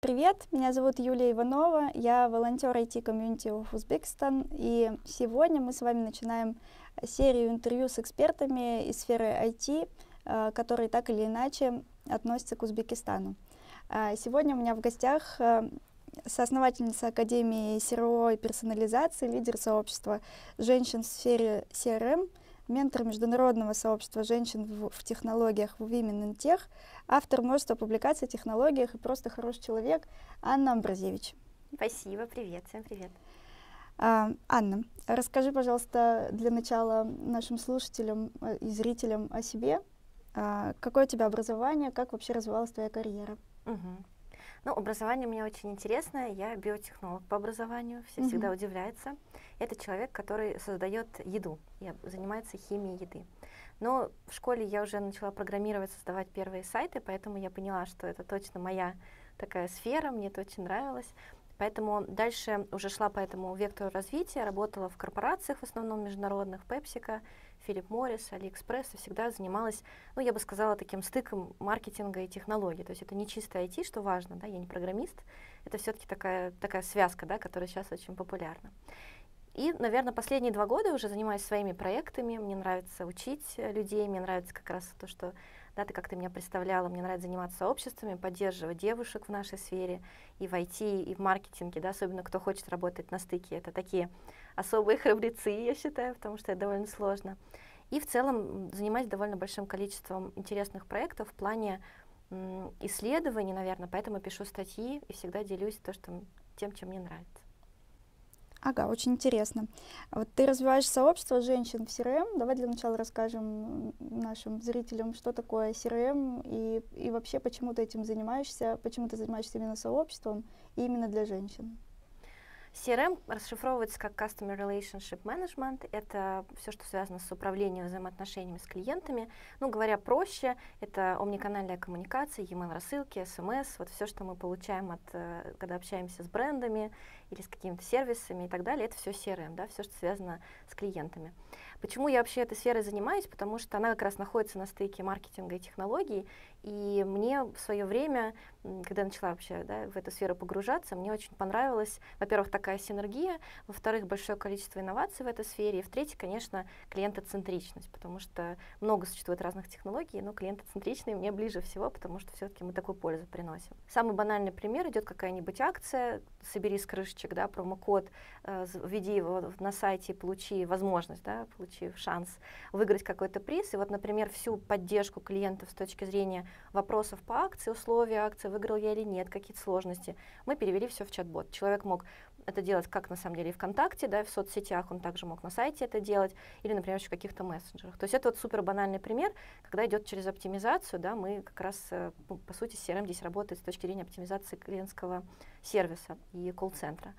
Привет, меня зовут Юлия Иванова, я волонтер IT-комьюнити of Узбекистан, и сегодня мы с вами начинаем серию интервью с экспертами из сферы IT, э, которые так или иначе относятся к Узбекистану. А сегодня у меня в гостях э, соосновательница Академии СРО и персонализации, лидер сообщества женщин в сфере CRM, ментор международного сообщества женщин в, в технологиях в Women in Tech, автор множества публикаций о технологиях и просто хороший человек Анна Амбразевич. Спасибо, привет, всем привет. А, Анна, расскажи, пожалуйста, для начала нашим слушателям э, и зрителям о себе. А, какое у тебя образование, как вообще развивалась твоя карьера? Угу. Ну, образование у меня очень интересное. Я биотехнолог по образованию, все угу. всегда удивляются. Это человек, который создает еду и занимается химией еды. Но в школе я уже начала программировать, создавать первые сайты, поэтому я поняла, что это точно моя такая сфера, мне это очень нравилось. Поэтому дальше уже шла по этому вектору развития, работала в корпорациях, в основном международных, PepsiCo, Филипп Моррис, Алиэкспресс, и всегда занималась, ну, я бы сказала, таким стыком маркетинга и технологий. То есть это не чистое IT, что важно, да, я не программист, это все-таки такая, такая связка, да, которая сейчас очень популярна. И, наверное, последние два года уже занимаюсь своими проектами. Мне нравится учить людей, мне нравится как раз то, что да, ты как ты меня представляла, мне нравится заниматься сообществами, поддерживать девушек в нашей сфере и в IT, и в маркетинге, да, особенно кто хочет работать на стыке. Это такие особые храбрецы, я считаю, потому что это довольно сложно. И в целом занимаюсь довольно большим количеством интересных проектов в плане исследований, наверное, поэтому пишу статьи и всегда делюсь то, что, тем, чем мне нравится. Ага, очень интересно. Вот ты развиваешь сообщество женщин в CRM. Давай для начала расскажем нашим зрителям, что такое CRM и, и вообще, почему ты этим занимаешься, почему ты занимаешься именно сообществом и именно для женщин. CRM расшифровывается как Customer Relationship Management. Это все, что связано с управлением взаимоотношениями с клиентами. Ну, говоря проще, это омниканальная коммуникация, e-mail рассылки, SMS, вот все, что мы получаем, от, э, когда общаемся с брендами или с какими-то сервисами и так далее, это все CRM, да, все, что связано с клиентами. Почему я вообще этой сферой занимаюсь? Потому что она как раз находится на стыке маркетинга и технологий, и мне в свое время, когда начала вообще да, в эту сферу погружаться, мне очень понравилась, во-первых, такая синергия, во-вторых, большое количество инноваций в этой сфере, и в-третьих, конечно, клиентоцентричность, потому что много существует разных технологий, но клиентоцентричные мне ближе всего, потому что все-таки мы такую пользу приносим. Самый банальный пример, идет какая-нибудь акция, собери с крышечек, да, промокод, э, введи его на сайте, получи возможность, да, получи шанс выиграть какой-то приз, и вот, например, всю поддержку клиентов с точки зрения вопросов по акции, условия акции, выиграл я или нет, какие-то сложности. Мы перевели все в чат-бот. Человек мог это делать как на самом деле и ВКонтакте, да, и в соцсетях, он также мог на сайте это делать, или, например, еще в каких-то мессенджерах. То есть это вот супер банальный пример, когда идет через оптимизацию, да, мы как раз, э, ну, по сути, CRM здесь работает с точки зрения оптимизации клиентского сервиса и колл-центра.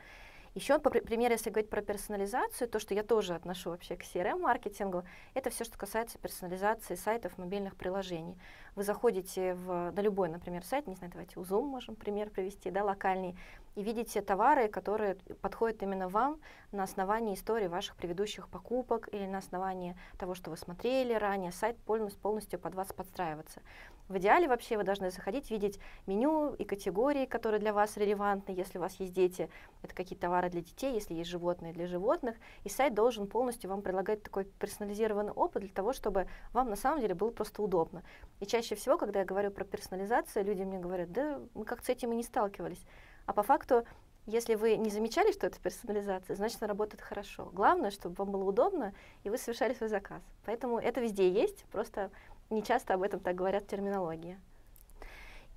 Еще, по примеру, если говорить про персонализацию, то, что я тоже отношу вообще к CRM-маркетингу, это все, что касается персонализации сайтов, мобильных приложений. Вы заходите в, на любой, например, сайт, не знаю, давайте у Zoom можем пример привести, да, локальный, и видите товары, которые подходят именно вам на основании истории ваших предыдущих покупок или на основании того, что вы смотрели ранее, сайт полностью, полностью под вас подстраиваться. В идеале вообще вы должны заходить, видеть меню и категории, которые для вас релевантны, если у вас есть дети, это какие-то товары для детей, если есть животные для животных, и сайт должен полностью вам предлагать такой персонализированный опыт для того, чтобы вам на самом деле было просто удобно. И чаще всего, когда я говорю про персонализацию, люди мне говорят, да мы как-то с этим и не сталкивались. А по факту, если вы не замечали, что это персонализация, значит, она работает хорошо. Главное, чтобы вам было удобно, и вы совершали свой заказ. Поэтому это везде есть, просто не часто об этом так говорят в терминологии.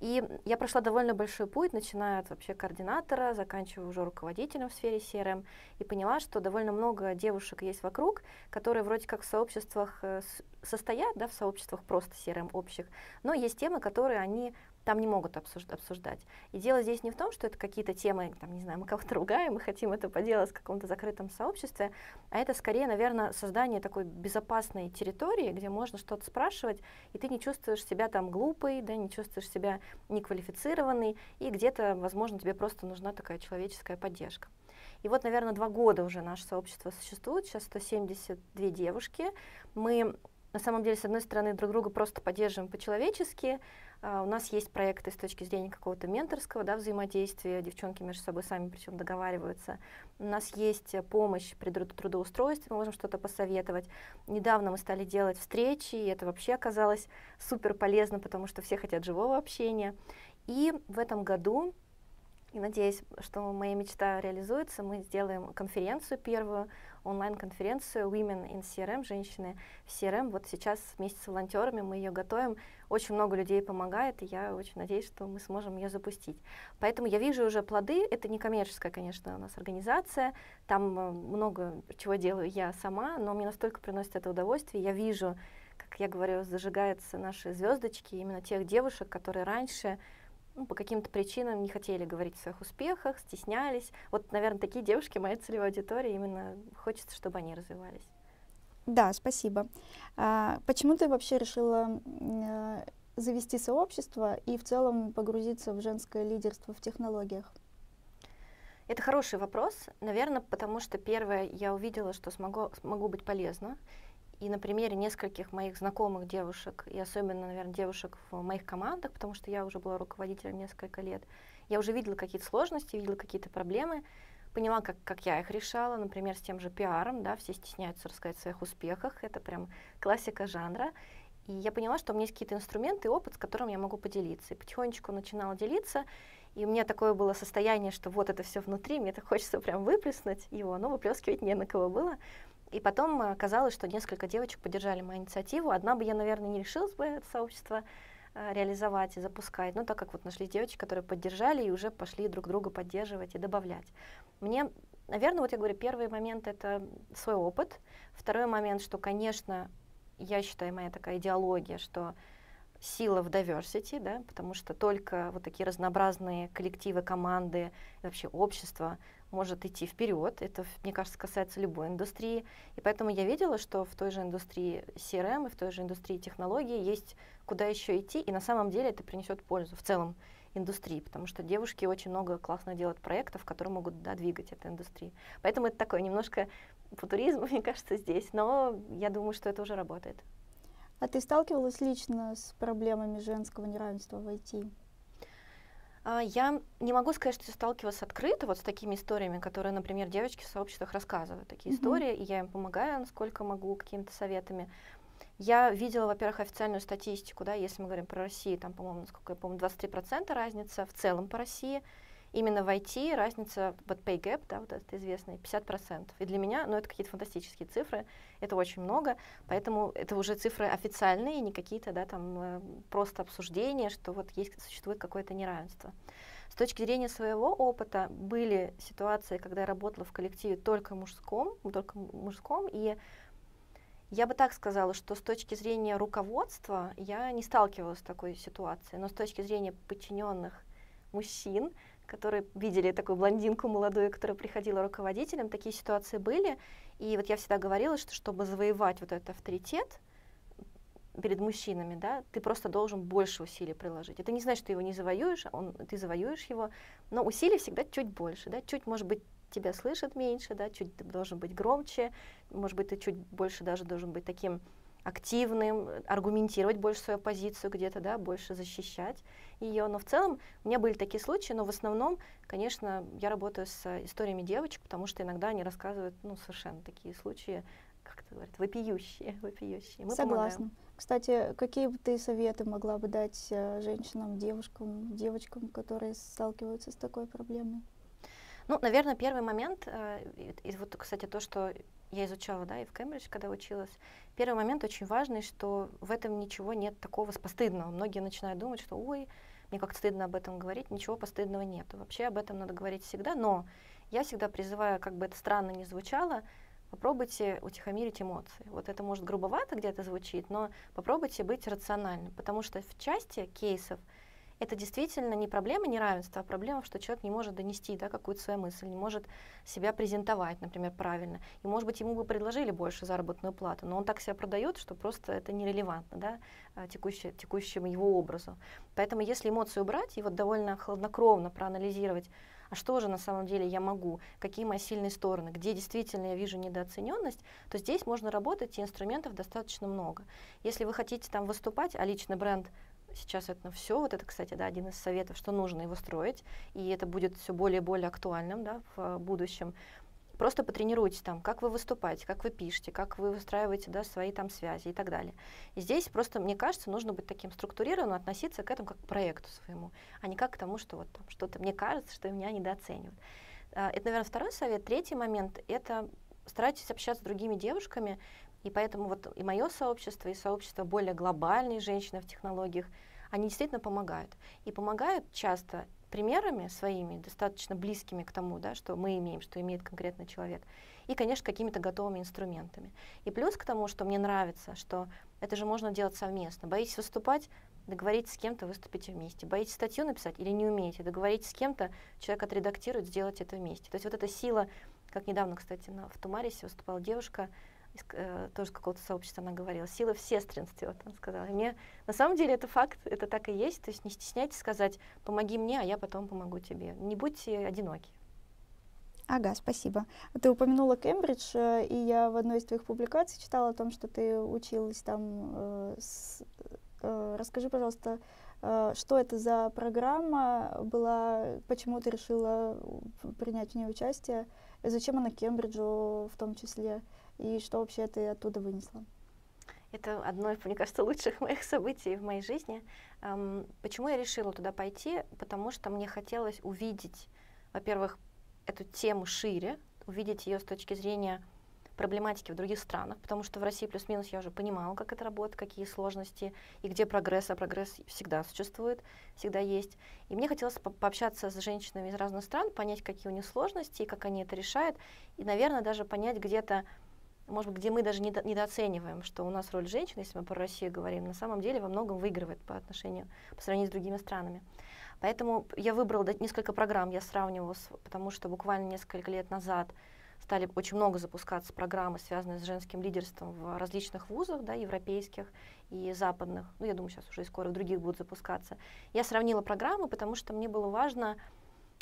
И я прошла довольно большой путь, начиная от вообще координатора, заканчивая уже руководителем в сфере CRM, и поняла, что довольно много девушек есть вокруг, которые вроде как в сообществах э, состоят, да, в сообществах просто CRM общих, но есть темы, которые они там не могут обсуждать. И дело здесь не в том, что это какие-то темы, там, не знаю, мы кого-то ругаем, мы хотим это поделать в каком-то закрытом сообществе, а это скорее, наверное, создание такой безопасной территории, где можно что-то спрашивать, и ты не чувствуешь себя там глупой, да, не чувствуешь себя неквалифицированной, и где-то, возможно, тебе просто нужна такая человеческая поддержка. И вот, наверное, два года уже наше сообщество существует, сейчас 172 девушки. Мы на самом деле, с одной стороны, друг друга просто поддерживаем по-человечески, у нас есть проекты с точки зрения какого-то менторского да, взаимодействия, девчонки между собой сами причем договариваются. У нас есть помощь при трудоустройстве, мы можем что-то посоветовать. Недавно мы стали делать встречи, и это вообще оказалось супер полезно, потому что все хотят живого общения. И в этом году и надеюсь, что моя мечта реализуется. Мы сделаем конференцию первую, онлайн-конференцию Women in CRM, женщины в CRM. Вот сейчас вместе с волонтерами мы ее готовим. Очень много людей помогает, и я очень надеюсь, что мы сможем ее запустить. Поэтому я вижу уже плоды. Это не коммерческая, конечно, у нас организация. Там э, много чего делаю я сама, но мне настолько приносит это удовольствие. Я вижу, как я говорю, зажигаются наши звездочки именно тех девушек, которые раньше ну, по каким-то причинам не хотели говорить о своих успехах, стеснялись. Вот, наверное, такие девушки, моя целевая аудитория, именно хочется, чтобы они развивались. Да, спасибо. А, почему ты вообще решила э, завести сообщество и в целом погрузиться в женское лидерство в технологиях? Это хороший вопрос. Наверное, потому что первое, я увидела, что смогу, смогу быть полезна. И на примере нескольких моих знакомых девушек, и особенно, наверное, девушек в моих командах, потому что я уже была руководителем несколько лет, я уже видела какие-то сложности, видела какие-то проблемы, поняла, как, как я их решала, например, с тем же пиаром, да, все стесняются рассказать о своих успехах, это прям классика жанра. И я поняла, что у меня есть какие-то инструменты и опыт, с которым я могу поделиться. И потихонечку начинала делиться, и у меня такое было состояние, что вот это все внутри, мне так хочется прям выплеснуть его, но выплескивать не на кого было. И потом оказалось, что несколько девочек поддержали мою инициативу. Одна бы я, наверное, не решилась бы это сообщество э, реализовать и запускать, но так как вот нашли девочки, которые поддержали и уже пошли друг друга поддерживать и добавлять. Мне, наверное, вот я говорю, первый момент — это свой опыт. Второй момент, что, конечно, я считаю, моя такая идеология, что сила в diversity, да, потому что только вот такие разнообразные коллективы, команды, вообще общество может идти вперед. Это, мне кажется, касается любой индустрии. И поэтому я видела, что в той же индустрии CRM и в той же индустрии технологий есть куда еще идти, и на самом деле это принесет пользу в целом индустрии, потому что девушки очень много классно делают проектов, которые могут да, двигать эту индустрию. Поэтому это такое немножко футуризм, мне кажется, здесь, но я думаю, что это уже работает. А ты сталкивалась лично с проблемами женского неравенства в IT? А, я не могу сказать, что сталкивалась открыто вот с такими историями, которые, например, девочки в сообществах рассказывают такие mm-hmm. истории, и я им помогаю, насколько могу, какими-то советами. Я видела, во-первых, официальную статистику, да, если мы говорим про Россию, там, по-моему, насколько я помню, 23% разница в целом по России именно в IT разница, вот pay gap, да, вот это известный, 50%. И для меня, ну, это какие-то фантастические цифры, это очень много, поэтому это уже цифры официальные, не какие-то, да, там, э, просто обсуждения, что вот есть, существует какое-то неравенство. С точки зрения своего опыта были ситуации, когда я работала в коллективе только мужском, только мужском, и я бы так сказала, что с точки зрения руководства я не сталкивалась с такой ситуацией, но с точки зрения подчиненных мужчин, которые видели такую блондинку молодую, которая приходила руководителем, такие ситуации были. И вот я всегда говорила, что чтобы завоевать вот этот авторитет перед мужчинами, да, ты просто должен больше усилий приложить. Это не значит, что ты его не завоюешь, он, ты завоюешь его, но усилий всегда чуть больше, да, чуть, может быть, тебя слышат меньше, да, чуть ты должен быть громче, может быть, ты чуть больше даже должен быть таким активным, аргументировать больше свою позицию где-то, да, больше защищать ее. Но в целом у меня были такие случаи, но в основном, конечно, я работаю с историями девочек, потому что иногда они рассказывают, ну, совершенно такие случаи, как это говорят, вопиющие, вопиющие. Мы Согласна. Помогаем. Кстати, какие бы ты советы могла бы дать э, женщинам, девушкам, девочкам, которые сталкиваются с такой проблемой? Ну, наверное, первый момент, э, и, и вот, кстати, то, что я изучала, да, и в Кембридж, когда училась, первый момент очень важный, что в этом ничего нет такого постыдного. Многие начинают думать, что, ой, мне как-то стыдно об этом говорить, ничего постыдного нет. Вообще об этом надо говорить всегда, но я всегда призываю, как бы это странно ни звучало, попробуйте утихомирить эмоции. Вот это может грубовато где-то звучит, но попробуйте быть рациональным, потому что в части кейсов это действительно не проблема неравенства, а проблема, что человек не может донести да, какую-то свою мысль, не может себя презентовать, например, правильно. И, может быть, ему бы предложили больше заработную плату, но он так себя продает, что просто это нерелевантно да, а, текущее, текущему его образу. Поэтому, если эмоции убрать и вот довольно хладнокровно проанализировать, а что же на самом деле я могу, какие мои сильные стороны, где действительно я вижу недооцененность, то здесь можно работать, и инструментов достаточно много. Если вы хотите там выступать, а личный бренд сейчас это все, вот это, кстати, да, один из советов, что нужно его строить, и это будет все более и более актуальным да, в будущем. Просто потренируйтесь там, как вы выступаете, как вы пишете, как вы выстраиваете да, свои там связи и так далее. И здесь просто, мне кажется, нужно быть таким структурированным, относиться к этому как к проекту своему, а не как к тому, что вот там что-то мне кажется, что меня недооценивают. А, это, наверное, второй совет. Третий момент — это старайтесь общаться с другими девушками, и поэтому вот и мое сообщество, и сообщество более глобальные женщины в технологиях, они действительно помогают. И помогают часто примерами своими, достаточно близкими к тому, да, что мы имеем, что имеет конкретный человек. И, конечно, какими-то готовыми инструментами. И плюс к тому, что мне нравится, что это же можно делать совместно. Боитесь выступать, договоритесь с кем-то, выступите вместе. Боитесь статью написать или не умеете, договоритесь с кем-то, человек отредактирует, сделать это вместе. То есть вот эта сила, как недавно, кстати, на, в Тумарисе выступала девушка, из, э, тоже какого-то сообщества она говорила, сила в сестринстве, вот она сказала. И мне на самом деле это факт, это так и есть, то есть не стесняйтесь сказать, помоги мне, а я потом помогу тебе. Не будьте одиноки. Ага, спасибо. Ты упомянула Кембридж, э, и я в одной из твоих публикаций читала о том, что ты училась там. Э, с, э, расскажи, пожалуйста, что это за программа была, почему ты решила принять в ней участие, и зачем она Кембриджу в том числе? И что вообще ты оттуда вынесла? Это одно из, мне кажется, лучших моих событий в моей жизни. Эм, почему я решила туда пойти? Потому что мне хотелось увидеть, во-первых, эту тему шире, увидеть ее с точки зрения проблематики в других странах, потому что в России плюс-минус я уже понимала, как это работает, какие сложности и где прогресс, а прогресс всегда существует, всегда есть. И мне хотелось по пообщаться с женщинами из разных стран, понять, какие у них сложности, как они это решают, и, наверное, даже понять где-то, может быть, где мы даже недо, недооцениваем, что у нас роль женщины, если мы про Россию говорим, на самом деле во многом выигрывает по отношению, по сравнению с другими странами. Поэтому я выбрала несколько программ, я сравнивала, с, потому что буквально несколько лет назад стали очень много запускаться программы, связанные с женским лидерством в различных вузах, да, европейских и западных. Ну, я думаю, сейчас уже и скоро других будут запускаться. Я сравнила программы, потому что мне было важно,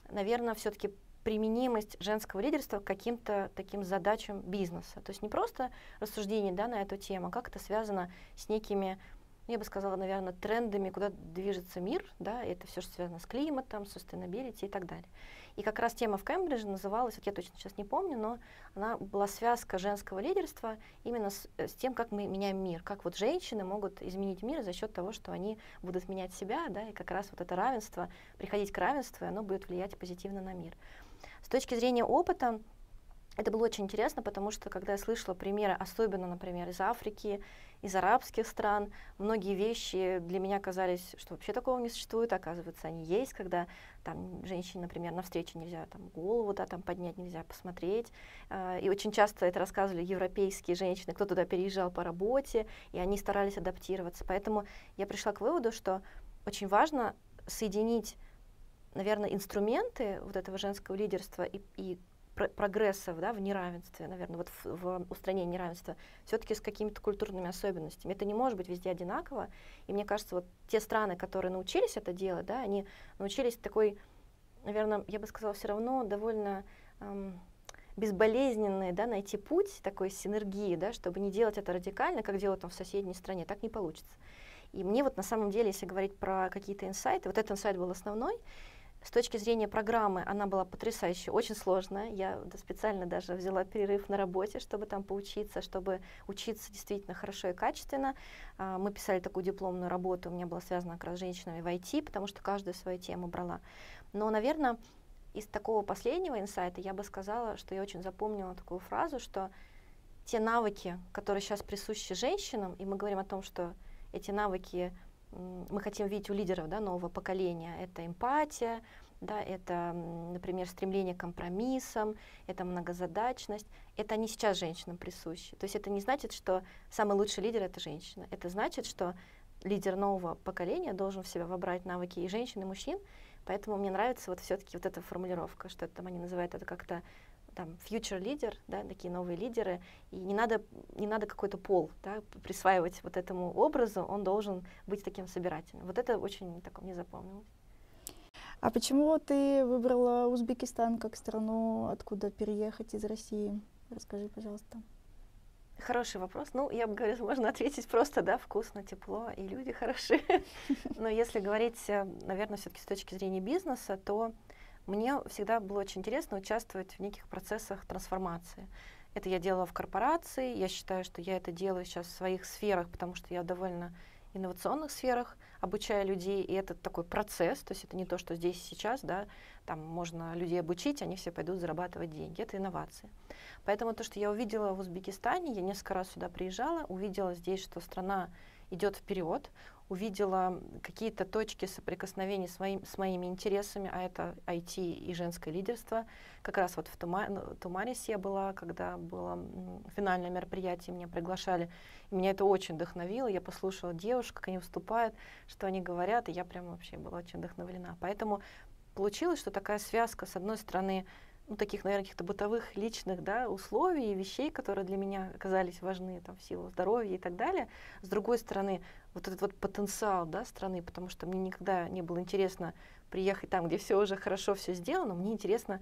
наверное, все-таки применимость женского лидерства к каким-то таким задачам бизнеса. То есть не просто рассуждение да, на эту тему, а как это связано с некими, я бы сказала, наверное, трендами, куда движется мир, да, это все, что связано с климатом, sustainability и так далее. И как раз тема в Кембридже называлась, я точно сейчас не помню, но она была связка женского лидерства именно с, э, с тем, как мы меняем мир, как вот женщины могут изменить мир за счет того, что они будут менять себя, да, и как раз вот это равенство, приходить к равенству, и оно будет влиять позитивно на мир. С точки зрения опыта, это было очень интересно, потому что когда я слышала примеры, особенно, например, из Африки, из арабских стран, многие вещи для меня казались, что вообще такого не существует, оказывается, они есть, когда там женщине, например, на встрече нельзя там голову да, там поднять, нельзя посмотреть. А, и очень часто это рассказывали европейские женщины, кто туда переезжал по работе, и они старались адаптироваться. Поэтому я пришла к выводу, что очень важно соединить наверное, инструменты вот этого женского лидерства и, и прогресса да, в неравенстве, наверное, вот в, в устранении неравенства, все-таки с какими-то культурными особенностями. Это не может быть везде одинаково. И мне кажется, вот те страны, которые научились это делать, да, они научились такой, наверное, я бы сказала, все равно довольно эм, безболезненный, да, найти путь такой синергии, да, чтобы не делать это радикально, как делают там в соседней стране, так не получится. И мне вот на самом деле, если говорить про какие-то инсайты, вот этот инсайт был основной, с точки зрения программы она была потрясающая, очень сложная. Я специально даже взяла перерыв на работе, чтобы там поучиться, чтобы учиться действительно хорошо и качественно. А, мы писали такую дипломную работу, у меня была связана как раз с женщинами в IT, потому что каждая свою тему брала. Но, наверное, из такого последнего инсайта я бы сказала, что я очень запомнила такую фразу, что те навыки, которые сейчас присущи женщинам, и мы говорим о том, что эти навыки мы хотим видеть у лидеров да, нового поколения. Это эмпатия, да, это, например, стремление к компромиссам, это многозадачность. Это не сейчас женщинам присущи. То есть это не значит, что самый лучший лидер — это женщина. Это значит, что лидер нового поколения должен в себя вобрать навыки и женщин, и мужчин. Поэтому мне нравится вот все-таки вот эта формулировка, что там они называют это как-то там future лидер, да, такие новые лидеры, и не надо, не надо какой-то пол да, присваивать вот этому образу, он должен быть таким собирательным. Вот это очень так мне запомнилось. А почему ты выбрала Узбекистан как страну, откуда переехать из России? Расскажи, пожалуйста. Хороший вопрос. Ну, я бы говорила, можно ответить просто, да, вкусно, тепло и люди хорошие. Но если говорить, э, наверное, все-таки с точки зрения бизнеса, то мне всегда было очень интересно участвовать в неких процессах трансформации. Это я делала в корпорации, я считаю, что я это делаю сейчас в своих сферах, потому что я довольно инновационных сферах обучаю людей, и это такой процесс, то есть это не то, что здесь сейчас, да, там можно людей обучить, они все пойдут зарабатывать деньги, это инновации. Поэтому то, что я увидела в Узбекистане, я несколько раз сюда приезжала, увидела здесь, что страна идет вперед, увидела какие-то точки соприкосновения с, моим, с моими интересами, а это IT и женское лидерство. Как раз вот в Тумарисе я была, когда было финальное мероприятие, меня приглашали. И меня это очень вдохновило. Я послушала девушек, как они выступают, что они говорят, и я прям вообще была очень вдохновлена. Поэтому получилось, что такая связка, с одной стороны, ну, таких, наверное, каких-то бытовых, личных да, условий и вещей, которые для меня оказались важны там, в силу здоровья и так далее. С другой стороны, вот этот вот потенциал да, страны, потому что мне никогда не было интересно приехать там, где все уже хорошо, все сделано, мне интересно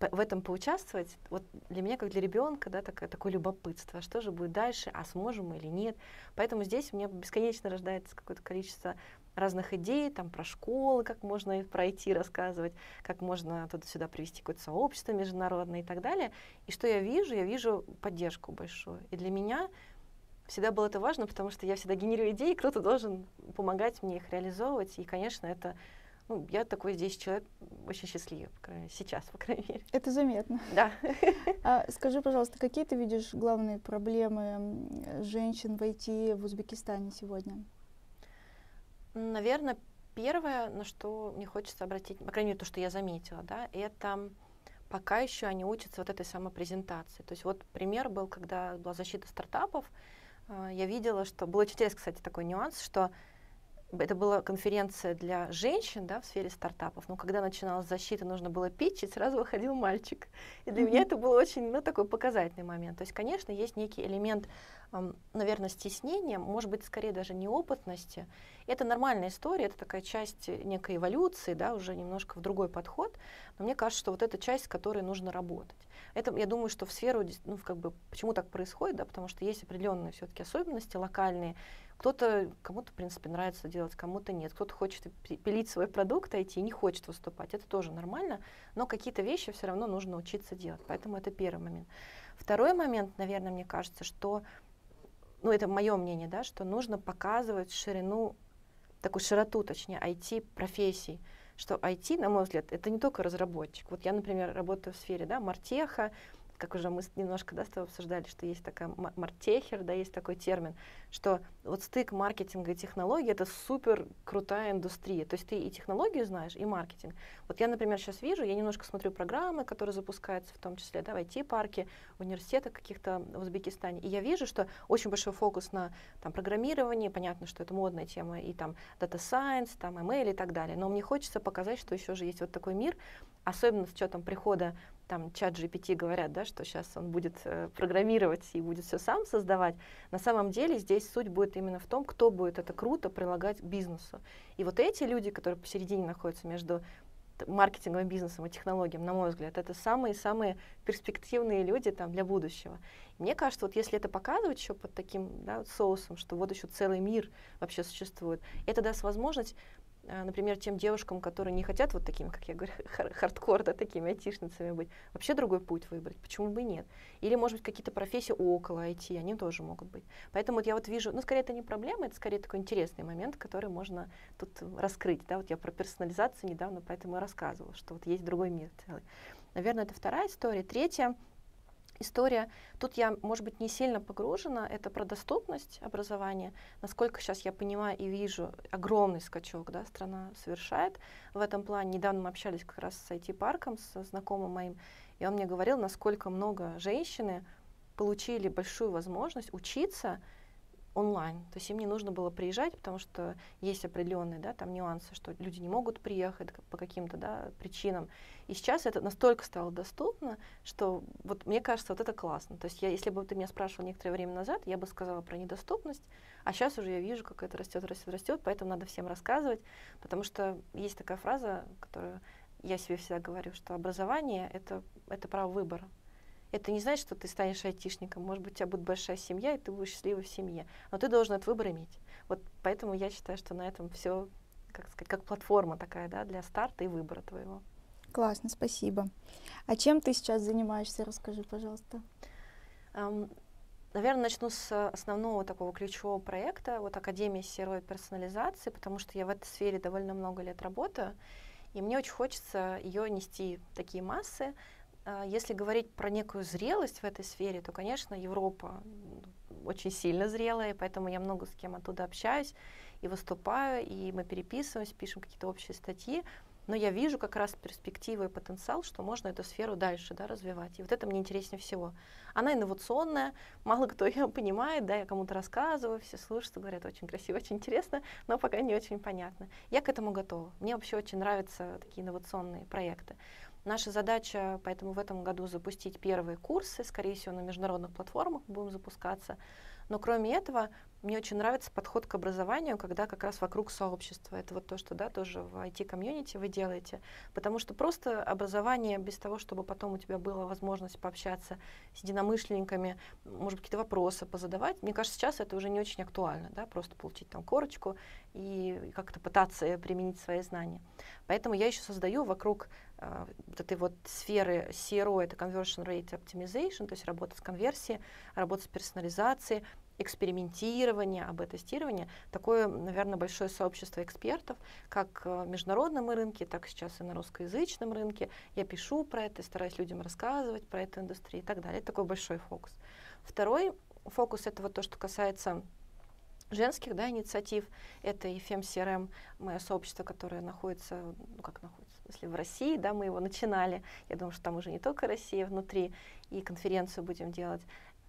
в этом поучаствовать, вот для меня, как для ребенка, да, такое, такое любопытство, что же будет дальше, а сможем мы или нет. Поэтому здесь у меня бесконечно рождается какое-то количество разных идей, там про школы, как можно их пройти, рассказывать, как можно туда-сюда привести какое-то сообщество международное и так далее. И что я вижу? Я вижу поддержку большую. И для меня всегда было это важно, потому что я всегда генерирую идеи, кто-то должен помогать мне их реализовывать. И, конечно, это ну, я такой здесь человек очень счастливый, по крайней мере, сейчас, по крайней мере. Это заметно. Да. А, скажи, пожалуйста, какие ты видишь главные проблемы женщин в IT в Узбекистане сегодня? Наверное, первое, на что мне хочется обратить, по крайней мере, то, что я заметила, да, это пока еще они учатся вот этой самопрезентации. То есть вот пример был, когда была защита стартапов, а, я видела, что был очень интересный, кстати, такой нюанс, что это была конференция для женщин да, в сфере стартапов, но когда начиналась защита, нужно было питчить, сразу выходил мальчик. И для mm-hmm. меня это был очень ну, такой показательный момент. То есть, конечно, есть некий элемент, эм, наверное, стеснения, может быть, скорее даже неопытности. Это нормальная история, это такая часть некой эволюции, да, уже немножко в другой подход. Но мне кажется, что вот эта часть, с которой нужно работать. Это, я думаю, что в сферу, ну, как бы, почему так происходит, да, потому что есть определенные все-таки особенности локальные, кто-то, кому-то, в принципе, нравится делать, кому-то нет. Кто-то хочет пилить свой продукт IT и не хочет выступать. Это тоже нормально, но какие-то вещи все равно нужно учиться делать. Поэтому это первый момент. Второй момент, наверное, мне кажется, что, ну, это мое мнение, да, что нужно показывать ширину, такую широту, точнее, IT-профессий что IT, на мой взгляд, это не только разработчик. Вот я, например, работаю в сфере да, Мартеха, как уже мы немножко да, с тобой обсуждали, что есть такая мартехер, да, есть такой термин, что вот стык маркетинга и технологий — это супер крутая индустрия. То есть ты и технологию знаешь, и маркетинг. Вот я, например, сейчас вижу, я немножко смотрю программы, которые запускаются, в том числе да, в IT-парке, в университетах каких-то в Узбекистане, и я вижу, что очень большой фокус на там, программировании, понятно, что это модная тема, и там Data Science, там ML и так далее, но мне хочется показать, что еще же есть вот такой мир, особенно с учетом прихода там чат GPT говорят, да, что сейчас он будет э, программировать и будет все сам создавать. На самом деле здесь суть будет именно в том, кто будет это круто прилагать к бизнесу. И вот эти люди, которые посередине находятся между маркетинговым бизнесом и технологиям, на мой взгляд, это самые-самые перспективные люди там, для будущего. Мне кажется, вот если это показывать еще под таким да, соусом, что вот еще целый мир вообще существует, это даст возможность например, тем девушкам, которые не хотят вот такими, как я говорю, хардкор, да, такими айтишницами быть, вообще другой путь выбрать, почему бы нет? Или, может быть, какие-то профессии около IT, они тоже могут быть. Поэтому вот я вот вижу, ну, скорее, это не проблема, это скорее такой интересный момент, который можно тут раскрыть, да, вот я про персонализацию недавно поэтому и рассказывала, что вот есть другой мир целый. Наверное, это вторая история. Третья — история. Тут я, может быть, не сильно погружена. Это про доступность образования. Насколько сейчас я понимаю и вижу, огромный скачок да, страна совершает в этом плане. Недавно мы общались как раз с IT-парком, с знакомым моим, и он мне говорил, насколько много женщины получили большую возможность учиться онлайн. То есть им не нужно было приезжать, потому что есть определенные да, там нюансы, что люди не могут приехать по каким-то да, причинам. И сейчас это настолько стало доступно, что вот мне кажется, вот это классно. То есть я, если бы ты меня спрашивал некоторое время назад, я бы сказала про недоступность, а сейчас уже я вижу, как это растет, растет, растет, поэтому надо всем рассказывать, потому что есть такая фраза, которую я себе всегда говорю, что образование это, это право выбора. Это не значит, что ты станешь айтишником. Может быть, у тебя будет большая семья, и ты будешь счастливой в семье. Но ты должен этот выбор иметь. Вот поэтому я считаю, что на этом все, как сказать, как платформа такая, да, для старта и выбора твоего. Классно, спасибо. А чем ты сейчас занимаешься? Расскажи, пожалуйста. Um, Наверное, начну с основного такого ключевого проекта, вот Академия серой персонализации, потому что я в этой сфере довольно много лет работаю, и мне очень хочется ее нести в такие массы. А, если говорить про некую зрелость в этой сфере, то, конечно, Европа очень сильно зрелая, поэтому я много с кем оттуда общаюсь и выступаю, и мы переписываемся, пишем какие-то общие статьи но я вижу как раз перспективы и потенциал, что можно эту сферу дальше да, развивать. И вот это мне интереснее всего. Она инновационная, мало кто ее понимает, да, я кому-то рассказываю, все слушают, говорят, очень красиво, очень интересно, но пока не очень понятно. Я к этому готова. Мне вообще очень нравятся такие инновационные проекты. Наша задача, поэтому в этом году запустить первые курсы, скорее всего, на международных платформах будем запускаться. Но кроме этого, мне очень нравится подход к образованию, когда как раз вокруг сообщества. Это вот то, что да, тоже в IT-комьюнити вы делаете. Потому что просто образование без того, чтобы потом у тебя была возможность пообщаться с единомышленниками, может быть, какие-то вопросы позадавать, мне кажется, сейчас это уже не очень актуально, да, просто получить там корочку и как-то пытаться применить свои знания. Поэтому я еще создаю вокруг э, вот этой вот сферы CRO, это Conversion Rate Optimization, то есть работа с конверсией, работа с персонализацией, экспериментирование, АБ-тестирование, такое, наверное, большое сообщество экспертов, как в международном рынке, так сейчас и на русскоязычном рынке. Я пишу про это, стараюсь людям рассказывать про эту индустрию и так далее. Это такой большой фокус. Второй фокус — это вот то, что касается женских да, инициатив. Это и FemCRM, мое сообщество, которое находится, ну как находится, если в России, да, мы его начинали. Я думаю, что там уже не только Россия внутри, и конференцию будем делать.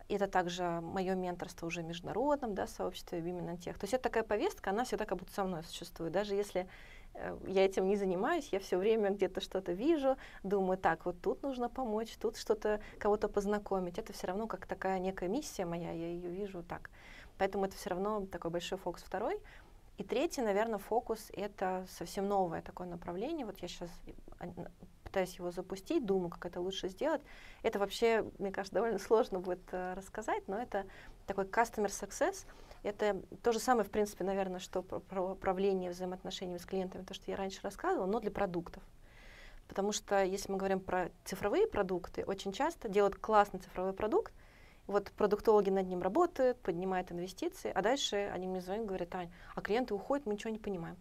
Это также мое менторство уже международном да, сообществе Women Тех. То есть это такая повестка, она всегда как будто со мной существует. Даже если э, я этим не занимаюсь, я все время где-то что-то вижу, думаю, так, вот тут нужно помочь, тут что-то, кого-то познакомить. Это все равно как такая некая миссия моя, я ее вижу так. Поэтому это все равно такой большой фокус второй. И третий, наверное, фокус — это совсем новое такое направление. Вот я сейчас пытаюсь его запустить, думаю, как это лучше сделать. Это вообще, мне кажется, довольно сложно будет э, рассказать, но это такой customer success. Это то же самое, в принципе, наверное, что про, про управление взаимоотношениями с клиентами, то, что я раньше рассказывала, но для продуктов. Потому что если мы говорим про цифровые продукты, очень часто делают классный цифровой продукт, вот продуктологи над ним работают, поднимают инвестиции, а дальше они мне звонят, говорят, Ань, а клиенты уходят, мы ничего не понимаем.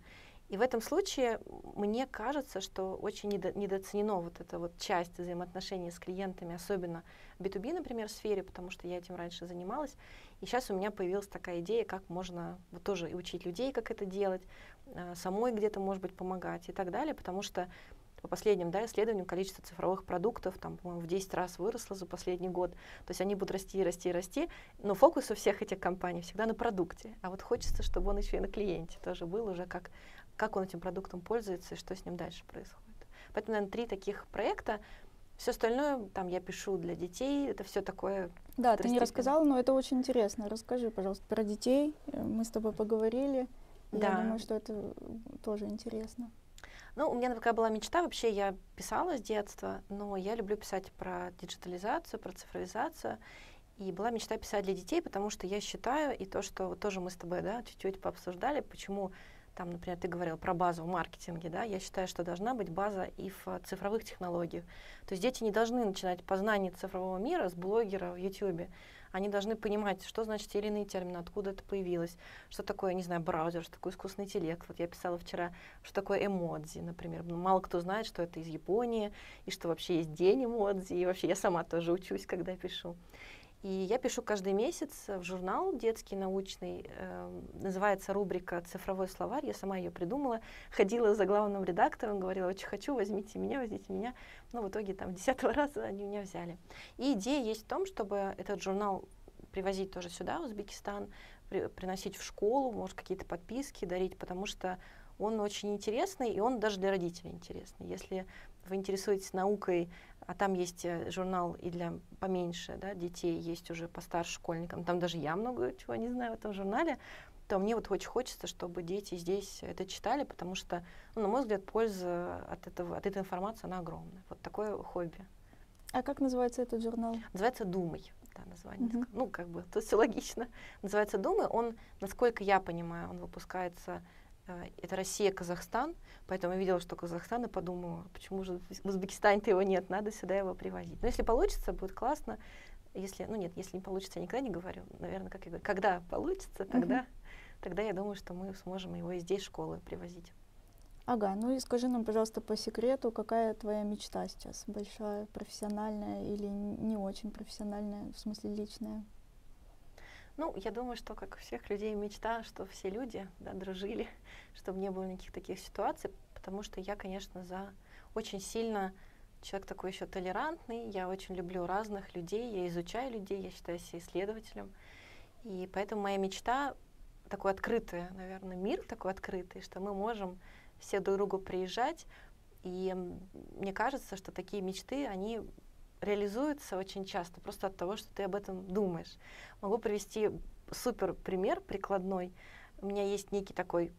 И в этом случае мне кажется, что очень недо, недооценено вот эта вот часть взаимоотношений с клиентами, особенно в B2B, например, сфере, потому что я этим раньше занималась. И сейчас у меня появилась такая идея, как можно вот тоже и учить людей, как это делать, а, самой где-то, может быть, помогать и так далее, потому что по последним да, исследованиям количество цифровых продуктов там, в 10 раз выросло за последний год. То есть они будут расти, расти, расти, но фокус у всех этих компаний всегда на продукте. А вот хочется, чтобы он еще и на клиенте тоже был уже как как он этим продуктом пользуется и что с ним дальше происходит. Поэтому, наверное, три таких проекта. Все остальное, там я пишу для детей, это все такое. Да, ты не рассказала, но это очень интересно. Расскажи, пожалуйста, про детей. Э, мы с тобой поговорили. Да. Я думаю, что это тоже интересно. Ну, у меня такая была мечта, вообще я писала с детства, но я люблю писать про диджитализацию, про цифровизацию. И была мечта писать для детей, потому что я считаю, и то, что вот тоже мы с тобой да, чуть-чуть пообсуждали, почему там, например, ты говорил про базу в маркетинге, да, я считаю, что должна быть база и в цифровых технологиях. То есть дети не должны начинать познание цифрового мира с блогера в YouTube. Они должны понимать, что значит те или иные термины, откуда это появилось, что такое, не знаю, браузер, что такое искусственный интеллект. Вот я писала вчера, что такое эмодзи, например. Ну, мало кто знает, что это из Японии, и что вообще есть день эмодзи, и вообще я сама тоже учусь, когда пишу. И я пишу каждый месяц в журнал детский, научный. Э, называется рубрика «Цифровой словарь». Я сама ее придумала. Ходила за главным редактором, говорила, очень хочу, возьмите меня, возьмите меня. Но в итоге там десятого раза они меня взяли. И идея есть в том, чтобы этот журнал привозить тоже сюда, в Узбекистан, при, приносить в школу, может, какие-то подписки дарить, потому что он очень интересный, и он даже для родителей интересный. Если вы интересуетесь наукой, а там есть э, журнал и для поменьше да, детей, есть уже постарше школьникам, там даже я много чего не знаю в этом журнале, то мне вот очень хочется, чтобы дети здесь это читали, потому что, ну, на мой взгляд, польза от, этого, от этой информации, она огромная. Вот такое хобби. А как называется этот журнал? Называется «Думай». Да, название. Mm-hmm. Ну, как бы, тут все логично. Называется «Думай». Он, насколько я понимаю, он выпускается это Россия, Казахстан, поэтому я видела, что Казахстан, и подумала, почему же в Узбекистане-то его нет, надо сюда его привозить. Но если получится, будет классно. Если, ну нет, если не получится, я никогда не говорю. Наверное, как я говорю, когда получится, тогда, mm-hmm. тогда я думаю, что мы сможем его и здесь в школы привозить. Ага, ну и скажи нам, пожалуйста, по секрету, какая твоя мечта сейчас? Большая, профессиональная или не очень профессиональная, в смысле личная? Ну, я думаю, что, как у всех людей, мечта, что все люди да, дружили, чтобы не было никаких таких ситуаций, потому что я, конечно, за очень сильно человек такой еще толерантный, я очень люблю разных людей, я изучаю людей, я считаю себя исследователем, и поэтому моя мечта такой открытый, наверное, мир такой открытый, что мы можем все друг другу приезжать. И мне кажется, что такие мечты, они реализуются очень часто просто от того, что ты об этом думаешь. Могу привести супер пример прикладной. У меня есть некий такой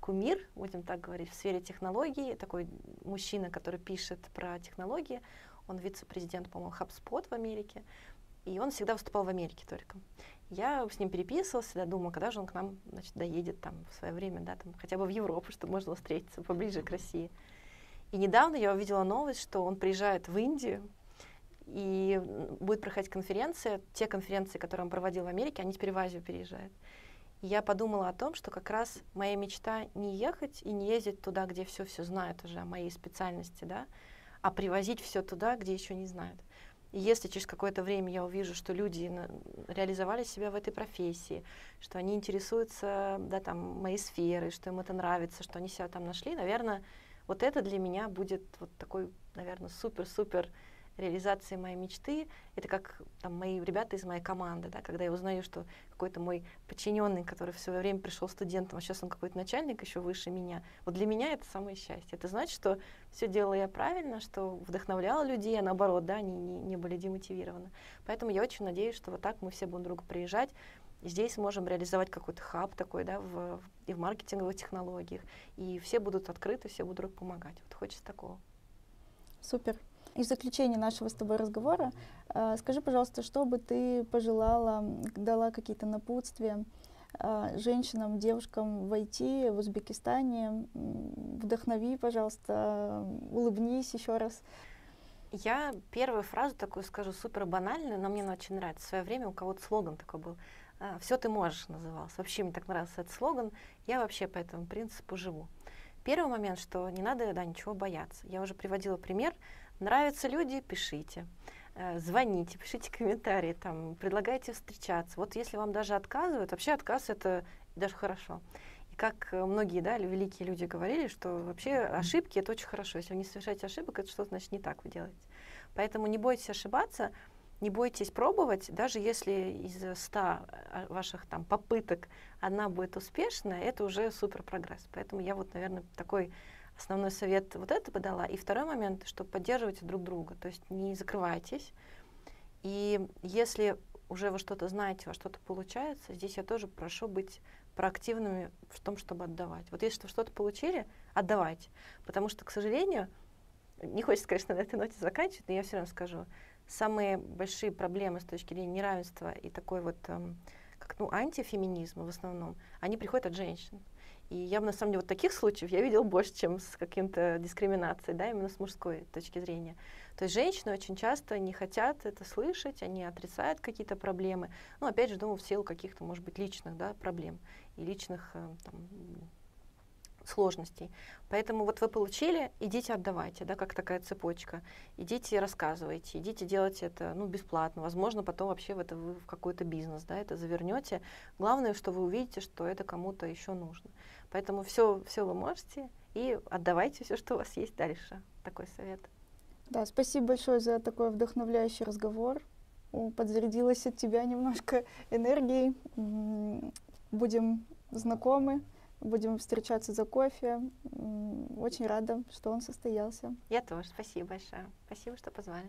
кумир, будем так говорить, в сфере технологий, такой мужчина, который пишет про технологии. Он вице-президент, по-моему, HubSpot в Америке. И он всегда выступал в Америке только. Я с ним переписывалась, всегда думала, когда же он к нам значит, доедет там, в свое время, да, там, хотя бы в Европу, чтобы можно встретиться поближе к России. И недавно я увидела новость, что он приезжает в Индию, и будет проходить конференция. Те конференции, которые он проводил в Америке, они теперь в Азию переезжают. И я подумала о том, что как раз моя мечта не ехать и не ездить туда, где все-все знают уже о моей специальности, да, а привозить все туда, где еще не знают. И если через какое-то время я увижу, что люди реализовали себя в этой профессии, что они интересуются да, там, моей сферой, что им это нравится, что они себя там нашли, наверное, вот это для меня будет вот такой, наверное, супер-супер реализации моей мечты. Это как там, мои ребята из моей команды, да, когда я узнаю, что какой-то мой подчиненный, который в свое время пришел студентом, а сейчас он какой-то начальник еще выше меня. Вот для меня это самое счастье. Это значит, что все делала я правильно, что вдохновляла людей, а наоборот, да, они не, не были демотивированы. Поэтому я очень надеюсь, что вот так мы все будем друг приезжать. Здесь можем реализовать какой-то хаб такой, да, в, и в маркетинговых технологиях. И все будут открыты, все будут друг помогать. Вот хочется такого. Супер. И в заключение нашего с тобой разговора, э, скажи, пожалуйста, что бы ты пожелала, дала какие-то напутствия э, женщинам, девушкам в IT в Узбекистане? Вдохнови, пожалуйста, улыбнись еще раз. Я первую фразу такую скажу супер банальную, но мне она очень нравится. В свое время у кого-то слоган такой был. «А, Все ты можешь назывался. Вообще мне так нравился этот слоган. Я вообще по этому принципу живу. Первый момент, что не надо да, ничего бояться. Я уже приводила пример Нравятся люди, пишите. Э, звоните, пишите комментарии, там, предлагайте встречаться. Вот если вам даже отказывают, вообще отказ это даже хорошо. И как многие да, великие люди говорили, что вообще ошибки это очень хорошо. Если вы не совершаете ошибок, это что-то значит не так вы делаете. Поэтому не бойтесь ошибаться, не бойтесь пробовать, даже если из 100 э, ваших там попыток одна будет успешная, это уже супер прогресс. Поэтому я вот, наверное, такой основной совет вот это бы дала. И второй момент, что поддерживайте друг друга, то есть не закрывайтесь. И если уже вы что-то знаете, во что-то получается, здесь я тоже прошу быть проактивными в том, чтобы отдавать. Вот если вы что-то получили, отдавайте. Потому что, к сожалению, не хочется, конечно, на этой ноте заканчивать, но я все равно скажу, самые большие проблемы с точки зрения неравенства и такой вот, эм, как, ну, антифеминизма в основном, они приходят от женщин. И я на самом деле, вот таких случаев я видела больше, чем с каким-то дискриминацией, да, именно с мужской точки зрения. То есть женщины очень часто не хотят это слышать, они отрицают какие-то проблемы. Ну, опять же, думаю, в силу каких-то, может быть, личных да, проблем и личных э, там, сложностей. Поэтому вот вы получили, идите отдавайте, да, как такая цепочка. Идите рассказывайте, идите делать это ну, бесплатно. Возможно, потом вообще в это вы в какой-то бизнес да, это завернете. Главное, что вы увидите, что это кому-то еще нужно. Поэтому все, все вы можете и отдавайте все, что у вас есть дальше. Такой совет. Да, спасибо большое за такой вдохновляющий разговор. Подзарядилась от тебя немножко энергией. Будем знакомы. Будем встречаться за кофе. Очень рада, что он состоялся. Я тоже. Спасибо большое. Спасибо, что позвали.